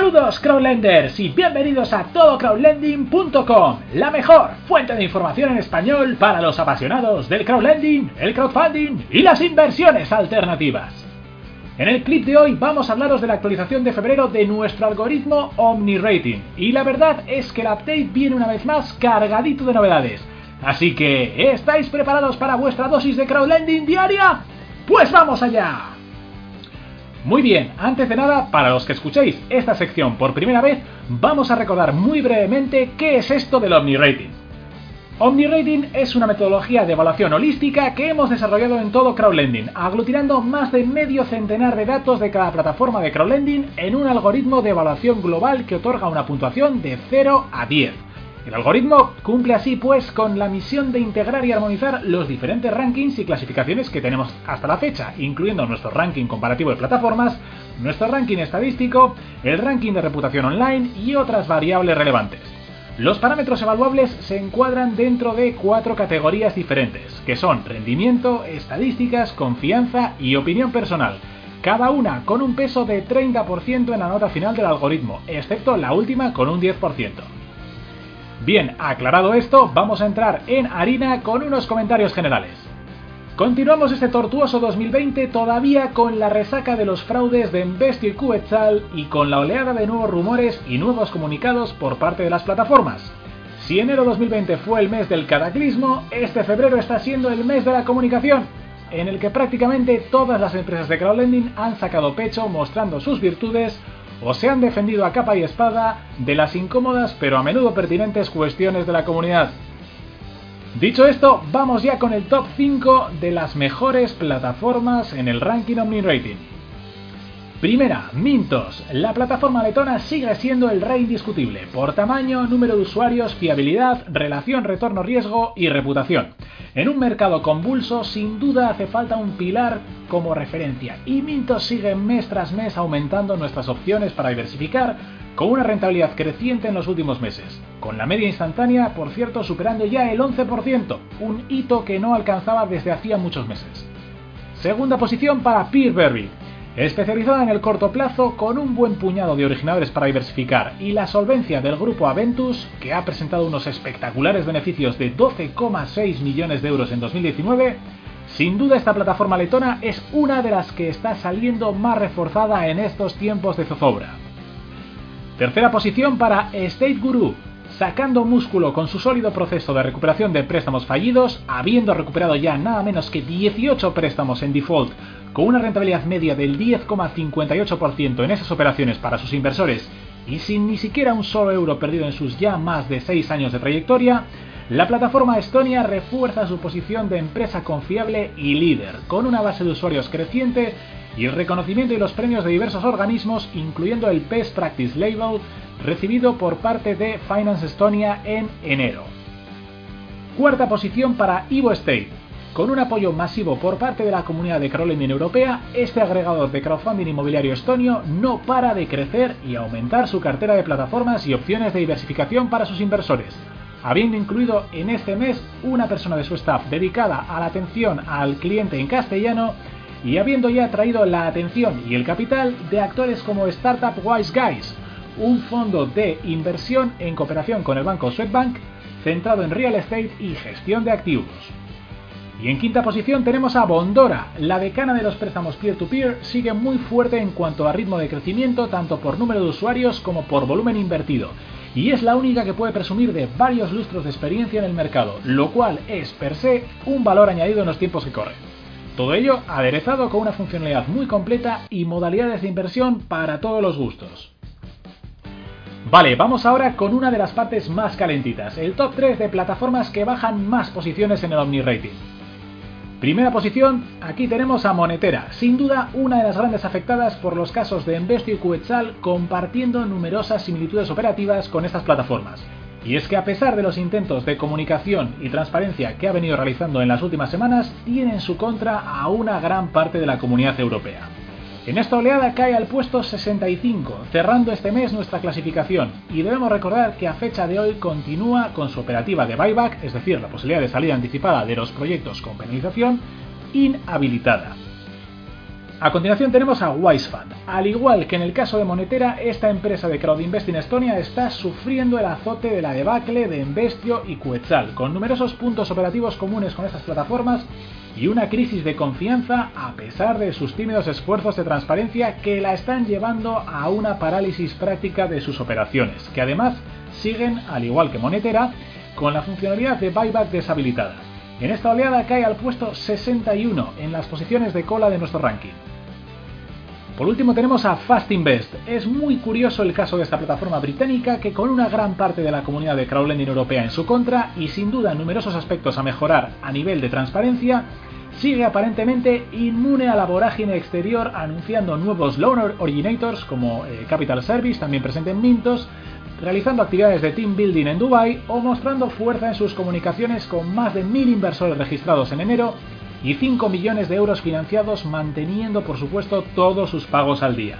Saludos crowdlenders y bienvenidos a todocrowdlending.com, la mejor fuente de información en español para los apasionados del crowdlending, el crowdfunding y las inversiones alternativas. En el clip de hoy vamos a hablaros de la actualización de febrero de nuestro algoritmo OmniRating y la verdad es que el update viene una vez más cargadito de novedades. Así que, ¿estáis preparados para vuestra dosis de crowdlending diaria? Pues vamos allá. Muy bien, antes de nada, para los que escuchéis esta sección por primera vez, vamos a recordar muy brevemente qué es esto del OmniRating. OmniRating es una metodología de evaluación holística que hemos desarrollado en todo crowdlending, aglutinando más de medio centenar de datos de cada plataforma de crowdlending en un algoritmo de evaluación global que otorga una puntuación de 0 a 10. El algoritmo cumple así pues con la misión de integrar y armonizar los diferentes rankings y clasificaciones que tenemos hasta la fecha, incluyendo nuestro ranking comparativo de plataformas, nuestro ranking estadístico, el ranking de reputación online y otras variables relevantes. Los parámetros evaluables se encuadran dentro de cuatro categorías diferentes, que son rendimiento, estadísticas, confianza y opinión personal, cada una con un peso de 30% en la nota final del algoritmo, excepto la última con un 10%. Bien, aclarado esto, vamos a entrar en harina con unos comentarios generales. Continuamos este tortuoso 2020 todavía con la resaca de los fraudes de Investio y Quetzal y con la oleada de nuevos rumores y nuevos comunicados por parte de las plataformas. Si enero 2020 fue el mes del cataclismo, este febrero está siendo el mes de la comunicación, en el que prácticamente todas las empresas de crowdlending han sacado pecho mostrando sus virtudes o se han defendido a capa y espada de las incómodas pero a menudo pertinentes cuestiones de la comunidad. Dicho esto, vamos ya con el top 5 de las mejores plataformas en el ranking OmniRating. Primera, Mintos. La plataforma letona sigue siendo el rey indiscutible por tamaño, número de usuarios, fiabilidad, relación retorno-riesgo y reputación. En un mercado convulso, sin duda hace falta un pilar como referencia y Mintos sigue mes tras mes aumentando nuestras opciones para diversificar con una rentabilidad creciente en los últimos meses, con la media instantánea, por cierto, superando ya el 11%, un hito que no alcanzaba desde hacía muchos meses. Segunda posición para Peerberry especializada en el corto plazo con un buen puñado de originadores para diversificar y la solvencia del grupo Aventus, que ha presentado unos espectaculares beneficios de 12,6 millones de euros en 2019, sin duda esta plataforma letona es una de las que está saliendo más reforzada en estos tiempos de zozobra. Tercera posición para State Guru, sacando músculo con su sólido proceso de recuperación de préstamos fallidos, habiendo recuperado ya nada menos que 18 préstamos en default con una rentabilidad media del 10,58% en esas operaciones para sus inversores y sin ni siquiera un solo euro perdido en sus ya más de 6 años de trayectoria, la plataforma Estonia refuerza su posición de empresa confiable y líder, con una base de usuarios creciente y el reconocimiento y los premios de diversos organismos, incluyendo el Best Practice Label, recibido por parte de Finance Estonia en enero. Cuarta posición para Evo State, con un apoyo masivo por parte de la comunidad de crowdlending europea, este agregador de crowdfunding inmobiliario estonio no para de crecer y aumentar su cartera de plataformas y opciones de diversificación para sus inversores, habiendo incluido en este mes una persona de su staff dedicada a la atención al cliente en castellano y habiendo ya traído la atención y el capital de actores como Startup Wise Guys, un fondo de inversión en cooperación con el banco Swedbank centrado en real estate y gestión de activos. Y en quinta posición tenemos a Bondora, la decana de los préstamos peer-to-peer, sigue muy fuerte en cuanto a ritmo de crecimiento, tanto por número de usuarios como por volumen invertido. Y es la única que puede presumir de varios lustros de experiencia en el mercado, lo cual es per se un valor añadido en los tiempos que corren. Todo ello aderezado con una funcionalidad muy completa y modalidades de inversión para todos los gustos. Vale, vamos ahora con una de las partes más calentitas, el top 3 de plataformas que bajan más posiciones en el OmniRating. Primera posición, aquí tenemos a Monetera, sin duda una de las grandes afectadas por los casos de Embestio y Quetzal compartiendo numerosas similitudes operativas con estas plataformas. Y es que a pesar de los intentos de comunicación y transparencia que ha venido realizando en las últimas semanas, tiene en su contra a una gran parte de la comunidad europea. En esta oleada cae al puesto 65, cerrando este mes nuestra clasificación, y debemos recordar que a fecha de hoy continúa con su operativa de buyback, es decir, la posibilidad de salida anticipada de los proyectos con penalización, inhabilitada. A continuación tenemos a Wisefund. Al igual que en el caso de Monetera, esta empresa de crowdinvest en Estonia está sufriendo el azote de la debacle de Investio y Quetzal, con numerosos puntos operativos comunes con estas plataformas y una crisis de confianza a pesar de sus tímidos esfuerzos de transparencia que la están llevando a una parálisis práctica de sus operaciones, que además siguen, al igual que Monetera, con la funcionalidad de buyback deshabilitada. En esta oleada cae al puesto 61 en las posiciones de cola de nuestro ranking. Por último tenemos a Fast Invest. Es muy curioso el caso de esta plataforma británica que con una gran parte de la comunidad de crowdlending europea en su contra y sin duda numerosos aspectos a mejorar a nivel de transparencia, sigue aparentemente inmune a la vorágine exterior anunciando nuevos loan originators como eh, Capital Service, también presente en Mintos, realizando actividades de team building en Dubai o mostrando fuerza en sus comunicaciones con más de mil inversores registrados en enero y 5 millones de euros financiados manteniendo por supuesto todos sus pagos al día.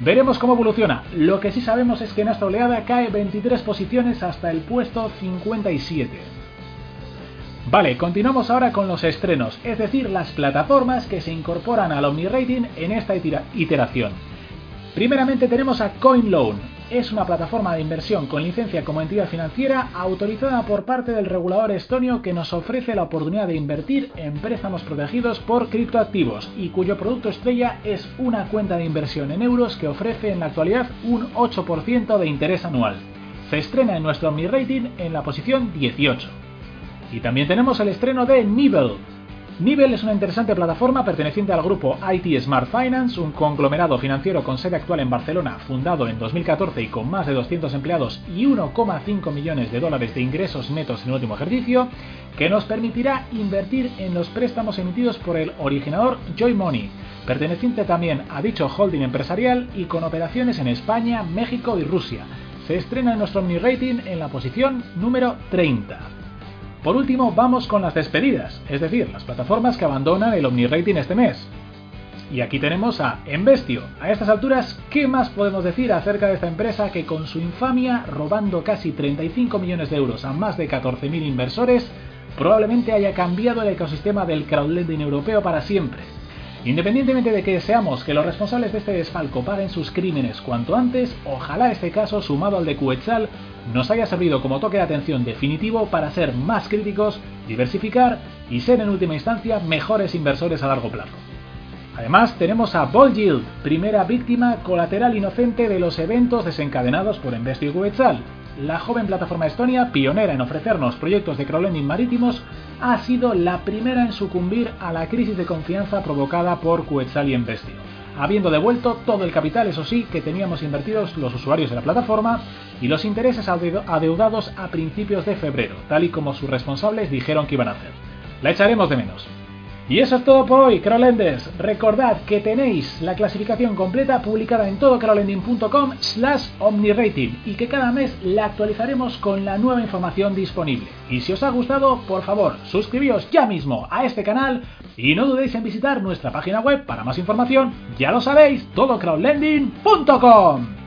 Veremos cómo evoluciona. Lo que sí sabemos es que en esta oleada cae 23 posiciones hasta el puesto 57. Vale, continuamos ahora con los estrenos, es decir, las plataformas que se incorporan al OmniRating en esta iteración. Primeramente tenemos a CoinLoan, es una plataforma de inversión con licencia como entidad financiera autorizada por parte del regulador estonio que nos ofrece la oportunidad de invertir en préstamos protegidos por criptoactivos y cuyo producto estrella es una cuenta de inversión en euros que ofrece en la actualidad un 8% de interés anual. Se estrena en nuestro Mi Rating en la posición 18. Y también tenemos el estreno de Nibel, Nivel es una interesante plataforma perteneciente al grupo IT Smart Finance, un conglomerado financiero con sede actual en Barcelona, fundado en 2014 y con más de 200 empleados y 1,5 millones de dólares de ingresos netos en el último ejercicio, que nos permitirá invertir en los préstamos emitidos por el originador Joy Money, perteneciente también a dicho holding empresarial y con operaciones en España, México y Rusia. Se estrena en nuestro Omni Rating en la posición número 30. Por último, vamos con las despedidas, es decir, las plataformas que abandonan el OmniRating este mes. Y aquí tenemos a Embestio. A estas alturas, ¿qué más podemos decir acerca de esta empresa que con su infamia, robando casi 35 millones de euros a más de 14.000 inversores, probablemente haya cambiado el ecosistema del crowdlending europeo para siempre? Independientemente de que deseamos que los responsables de este desfalco paguen sus crímenes cuanto antes, ojalá este caso, sumado al de Quetzal, nos haya servido como toque de atención definitivo para ser más críticos, diversificar y ser en última instancia mejores inversores a largo plazo. Además, tenemos a Ball Yield, primera víctima colateral inocente de los eventos desencadenados por Investio y Quetzal, la joven plataforma estonia, pionera en ofrecernos proyectos de crowdlending marítimos, ha sido la primera en sucumbir a la crisis de confianza provocada por Quetzal y Investio, habiendo devuelto todo el capital, eso sí, que teníamos invertidos los usuarios de la plataforma y los intereses adeudados a principios de febrero, tal y como sus responsables dijeron que iban a hacer. La echaremos de menos. Y eso es todo por hoy, Crowlenders. Recordad que tenéis la clasificación completa publicada en todocrowlending.com slash omnirating y que cada mes la actualizaremos con la nueva información disponible. Y si os ha gustado, por favor, suscribíos ya mismo a este canal y no dudéis en visitar nuestra página web para más información. Ya lo sabéis, todocrowlending.com.